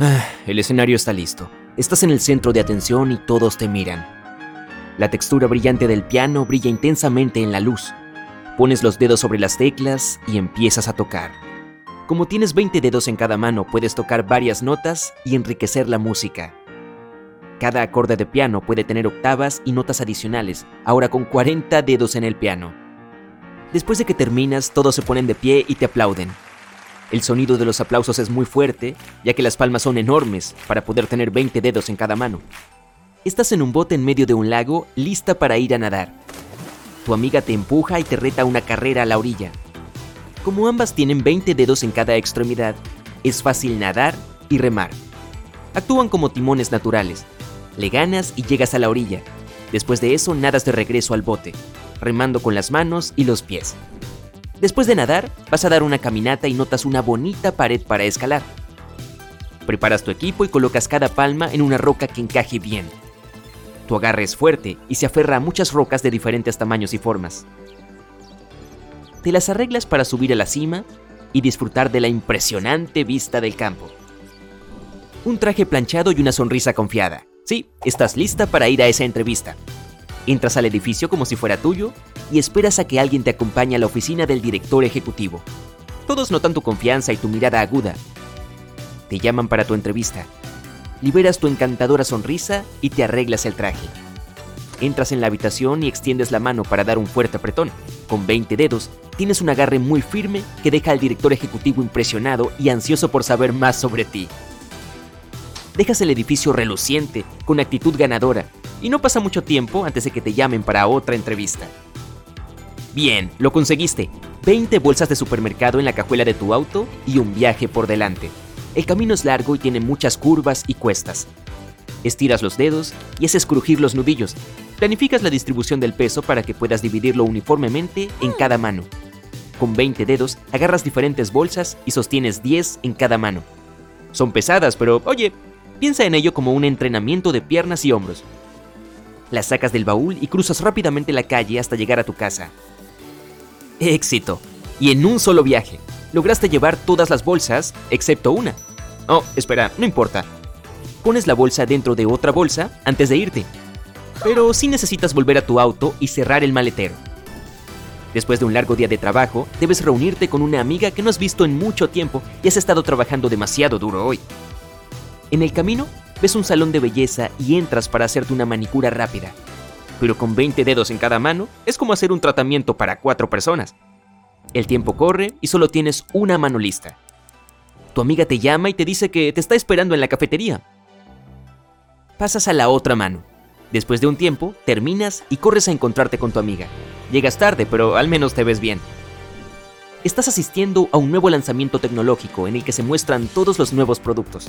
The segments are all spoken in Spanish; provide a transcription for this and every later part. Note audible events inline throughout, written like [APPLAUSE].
Ah, el escenario está listo. Estás en el centro de atención y todos te miran. La textura brillante del piano brilla intensamente en la luz. Pones los dedos sobre las teclas y empiezas a tocar. Como tienes 20 dedos en cada mano, puedes tocar varias notas y enriquecer la música. Cada acorde de piano puede tener octavas y notas adicionales, ahora con 40 dedos en el piano. Después de que terminas, todos se ponen de pie y te aplauden. El sonido de los aplausos es muy fuerte, ya que las palmas son enormes para poder tener 20 dedos en cada mano. Estás en un bote en medio de un lago, lista para ir a nadar. Tu amiga te empuja y te reta una carrera a la orilla. Como ambas tienen 20 dedos en cada extremidad, es fácil nadar y remar. Actúan como timones naturales. Le ganas y llegas a la orilla. Después de eso nadas de regreso al bote, remando con las manos y los pies. Después de nadar, vas a dar una caminata y notas una bonita pared para escalar. Preparas tu equipo y colocas cada palma en una roca que encaje bien. Tu agarre es fuerte y se aferra a muchas rocas de diferentes tamaños y formas. Te las arreglas para subir a la cima y disfrutar de la impresionante vista del campo. Un traje planchado y una sonrisa confiada. Sí, estás lista para ir a esa entrevista. Entras al edificio como si fuera tuyo y esperas a que alguien te acompañe a la oficina del director ejecutivo. Todos notan tu confianza y tu mirada aguda. Te llaman para tu entrevista. Liberas tu encantadora sonrisa y te arreglas el traje. Entras en la habitación y extiendes la mano para dar un fuerte apretón. Con 20 dedos, tienes un agarre muy firme que deja al director ejecutivo impresionado y ansioso por saber más sobre ti. Dejas el edificio reluciente, con actitud ganadora, y no pasa mucho tiempo antes de que te llamen para otra entrevista. Bien, lo conseguiste. 20 bolsas de supermercado en la cajuela de tu auto y un viaje por delante. El camino es largo y tiene muchas curvas y cuestas. Estiras los dedos y haces crujir los nudillos. Planificas la distribución del peso para que puedas dividirlo uniformemente en cada mano. Con 20 dedos agarras diferentes bolsas y sostienes 10 en cada mano. Son pesadas, pero oye, piensa en ello como un entrenamiento de piernas y hombros. Las sacas del baúl y cruzas rápidamente la calle hasta llegar a tu casa. Éxito. Y en un solo viaje. Lograste llevar todas las bolsas, excepto una. Oh, espera, no importa. Pones la bolsa dentro de otra bolsa antes de irte. Pero sí necesitas volver a tu auto y cerrar el maletero. Después de un largo día de trabajo, debes reunirte con una amiga que no has visto en mucho tiempo y has estado trabajando demasiado duro hoy. En el camino, ves un salón de belleza y entras para hacerte una manicura rápida. Pero con 20 dedos en cada mano, es como hacer un tratamiento para cuatro personas. El tiempo corre y solo tienes una mano lista. Tu amiga te llama y te dice que te está esperando en la cafetería. Pasas a la otra mano. Después de un tiempo, terminas y corres a encontrarte con tu amiga. Llegas tarde, pero al menos te ves bien. Estás asistiendo a un nuevo lanzamiento tecnológico en el que se muestran todos los nuevos productos.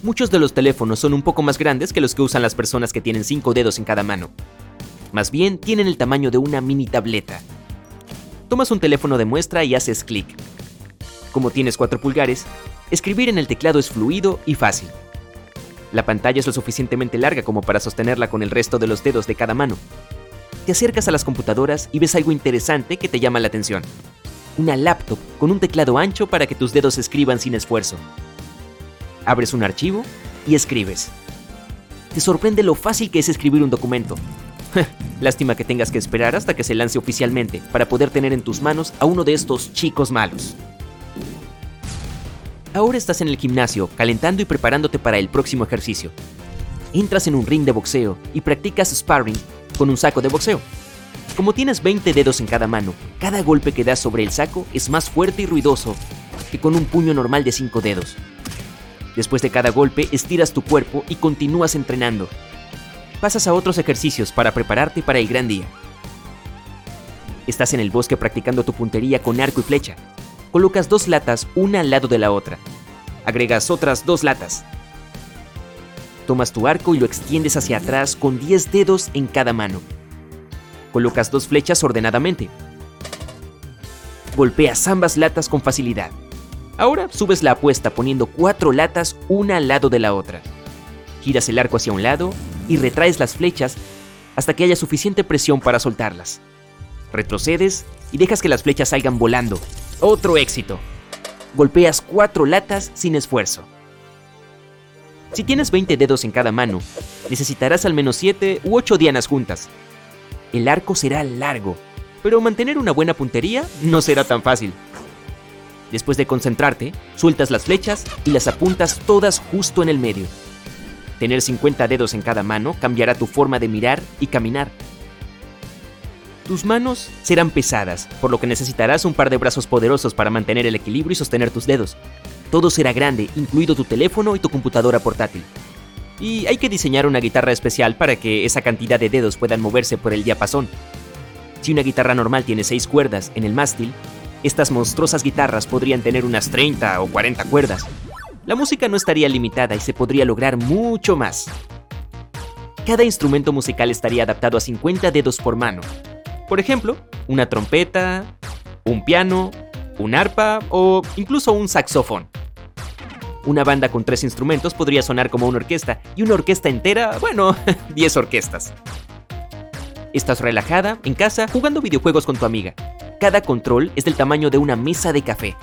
Muchos de los teléfonos son un poco más grandes que los que usan las personas que tienen 5 dedos en cada mano. Más bien, tienen el tamaño de una mini tableta. Tomas un teléfono de muestra y haces clic. Como tienes 4 pulgares, escribir en el teclado es fluido y fácil. La pantalla es lo suficientemente larga como para sostenerla con el resto de los dedos de cada mano. Te acercas a las computadoras y ves algo interesante que te llama la atención. Una laptop con un teclado ancho para que tus dedos escriban sin esfuerzo. Abres un archivo y escribes. Te sorprende lo fácil que es escribir un documento. [LAUGHS] Lástima que tengas que esperar hasta que se lance oficialmente para poder tener en tus manos a uno de estos chicos malos. Ahora estás en el gimnasio, calentando y preparándote para el próximo ejercicio. Entras en un ring de boxeo y practicas sparring con un saco de boxeo. Como tienes 20 dedos en cada mano, cada golpe que das sobre el saco es más fuerte y ruidoso que con un puño normal de 5 dedos. Después de cada golpe, estiras tu cuerpo y continúas entrenando. Pasas a otros ejercicios para prepararte para el gran día. Estás en el bosque practicando tu puntería con arco y flecha. Colocas dos latas una al lado de la otra. Agregas otras dos latas. Tomas tu arco y lo extiendes hacia atrás con 10 dedos en cada mano. Colocas dos flechas ordenadamente. Golpeas ambas latas con facilidad. Ahora subes la apuesta poniendo cuatro latas una al lado de la otra. Giras el arco hacia un lado y retraes las flechas hasta que haya suficiente presión para soltarlas. Retrocedes y dejas que las flechas salgan volando. Otro éxito. Golpeas cuatro latas sin esfuerzo. Si tienes 20 dedos en cada mano, necesitarás al menos 7 u 8 dianas juntas. El arco será largo, pero mantener una buena puntería no será tan fácil. Después de concentrarte, sueltas las flechas y las apuntas todas justo en el medio. Tener 50 dedos en cada mano cambiará tu forma de mirar y caminar. Tus manos serán pesadas, por lo que necesitarás un par de brazos poderosos para mantener el equilibrio y sostener tus dedos. Todo será grande, incluido tu teléfono y tu computadora portátil. Y hay que diseñar una guitarra especial para que esa cantidad de dedos puedan moverse por el diapasón. Si una guitarra normal tiene 6 cuerdas en el mástil, estas monstruosas guitarras podrían tener unas 30 o 40 cuerdas. La música no estaría limitada y se podría lograr mucho más. Cada instrumento musical estaría adaptado a 50 dedos por mano. Por ejemplo, una trompeta, un piano, un arpa o incluso un saxofón. Una banda con tres instrumentos podría sonar como una orquesta y una orquesta entera, bueno, [LAUGHS] 10 orquestas. Estás relajada, en casa, jugando videojuegos con tu amiga. Cada control es del tamaño de una mesa de café.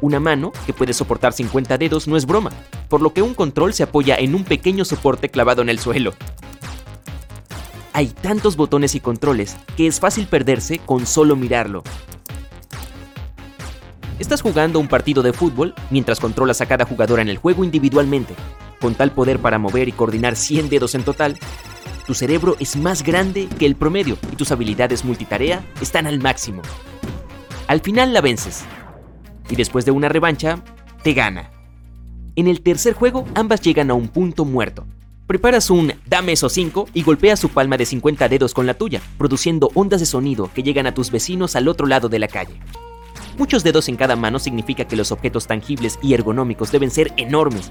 Una mano, que puede soportar 50 dedos, no es broma, por lo que un control se apoya en un pequeño soporte clavado en el suelo. Hay tantos botones y controles que es fácil perderse con solo mirarlo. Estás jugando un partido de fútbol mientras controlas a cada jugador en el juego individualmente. Con tal poder para mover y coordinar 100 dedos en total, tu cerebro es más grande que el promedio y tus habilidades multitarea están al máximo. Al final la vences. Y después de una revancha, te gana. En el tercer juego, ambas llegan a un punto muerto. Preparas un dame esos 5 y golpeas su palma de 50 dedos con la tuya, produciendo ondas de sonido que llegan a tus vecinos al otro lado de la calle. Muchos dedos en cada mano significa que los objetos tangibles y ergonómicos deben ser enormes.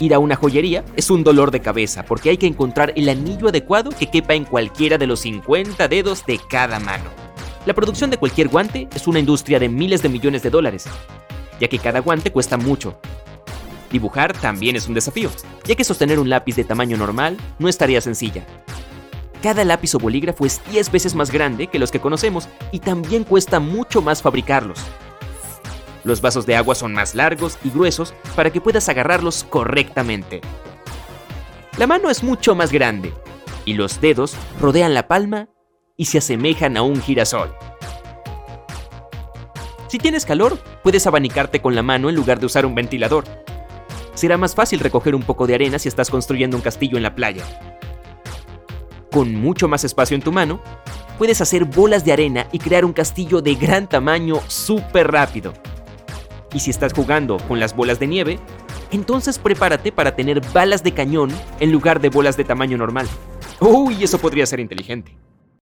Ir a una joyería es un dolor de cabeza porque hay que encontrar el anillo adecuado que quepa en cualquiera de los 50 dedos de cada mano. La producción de cualquier guante es una industria de miles de millones de dólares, ya que cada guante cuesta mucho. Dibujar también es un desafío, ya que sostener un lápiz de tamaño normal no estaría sencilla. Cada lápiz o bolígrafo es 10 veces más grande que los que conocemos y también cuesta mucho más fabricarlos. Los vasos de agua son más largos y gruesos para que puedas agarrarlos correctamente. La mano es mucho más grande y los dedos rodean la palma y se asemejan a un girasol. Si tienes calor, puedes abanicarte con la mano en lugar de usar un ventilador. Será más fácil recoger un poco de arena si estás construyendo un castillo en la playa. Con mucho más espacio en tu mano, puedes hacer bolas de arena y crear un castillo de gran tamaño súper rápido. Y si estás jugando con las bolas de nieve, entonces prepárate para tener balas de cañón en lugar de bolas de tamaño normal. Uy, eso podría ser inteligente.